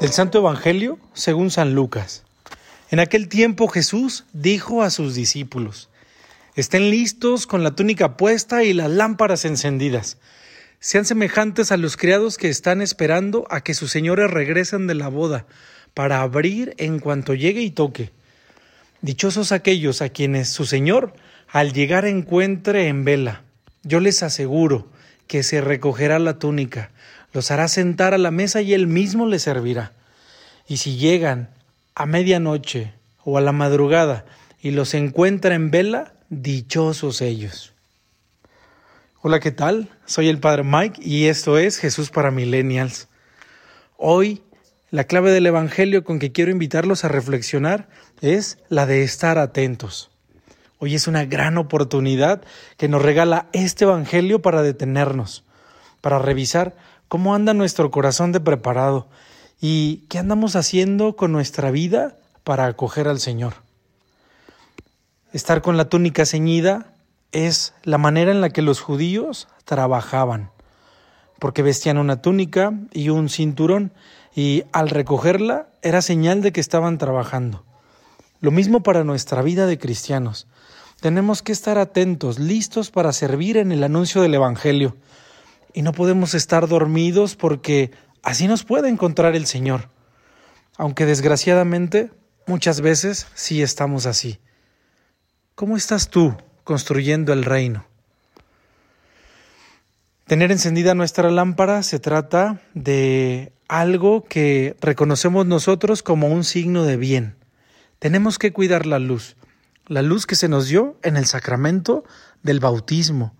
Del Santo Evangelio según San Lucas. En aquel tiempo Jesús dijo a sus discípulos, Estén listos con la túnica puesta y las lámparas encendidas. Sean semejantes a los criados que están esperando a que sus señores regresen de la boda, para abrir en cuanto llegue y toque. Dichosos aquellos a quienes su Señor al llegar encuentre en vela. Yo les aseguro que se recogerá la túnica, los hará sentar a la mesa y él mismo les servirá. Y si llegan a medianoche o a la madrugada y los encuentra en vela, Dichosos ellos. Hola, ¿qué tal? Soy el Padre Mike y esto es Jesús para Millennials. Hoy la clave del Evangelio con que quiero invitarlos a reflexionar es la de estar atentos. Hoy es una gran oportunidad que nos regala este Evangelio para detenernos, para revisar cómo anda nuestro corazón de preparado y qué andamos haciendo con nuestra vida para acoger al Señor. Estar con la túnica ceñida es la manera en la que los judíos trabajaban, porque vestían una túnica y un cinturón y al recogerla era señal de que estaban trabajando. Lo mismo para nuestra vida de cristianos. Tenemos que estar atentos, listos para servir en el anuncio del Evangelio. Y no podemos estar dormidos porque así nos puede encontrar el Señor. Aunque desgraciadamente muchas veces sí estamos así. ¿Cómo estás tú construyendo el reino? Tener encendida nuestra lámpara se trata de algo que reconocemos nosotros como un signo de bien. Tenemos que cuidar la luz, la luz que se nos dio en el sacramento del bautismo,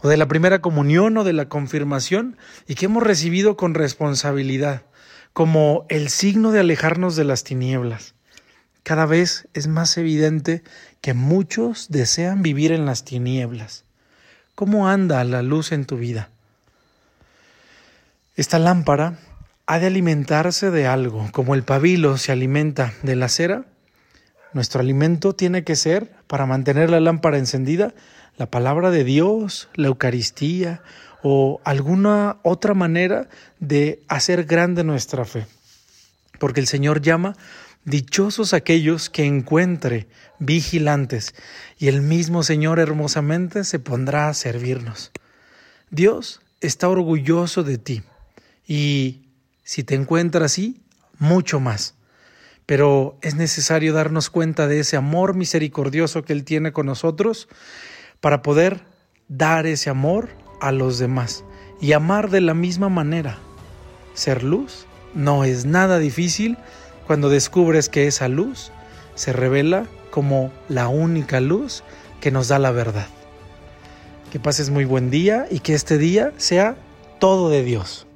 o de la primera comunión o de la confirmación, y que hemos recibido con responsabilidad, como el signo de alejarnos de las tinieblas. Cada vez es más evidente que muchos desean vivir en las tinieblas. ¿Cómo anda la luz en tu vida? Esta lámpara ha de alimentarse de algo, como el pabilo se alimenta de la cera. Nuestro alimento tiene que ser, para mantener la lámpara encendida, la palabra de Dios, la Eucaristía o alguna otra manera de hacer grande nuestra fe. Porque el Señor llama Dichosos aquellos que encuentre vigilantes, y el mismo Señor hermosamente se pondrá a servirnos. Dios está orgulloso de ti, y si te encuentra así, mucho más. Pero es necesario darnos cuenta de ese amor misericordioso que Él tiene con nosotros para poder dar ese amor a los demás y amar de la misma manera. Ser luz no es nada difícil, cuando descubres que esa luz se revela como la única luz que nos da la verdad. Que pases muy buen día y que este día sea todo de Dios.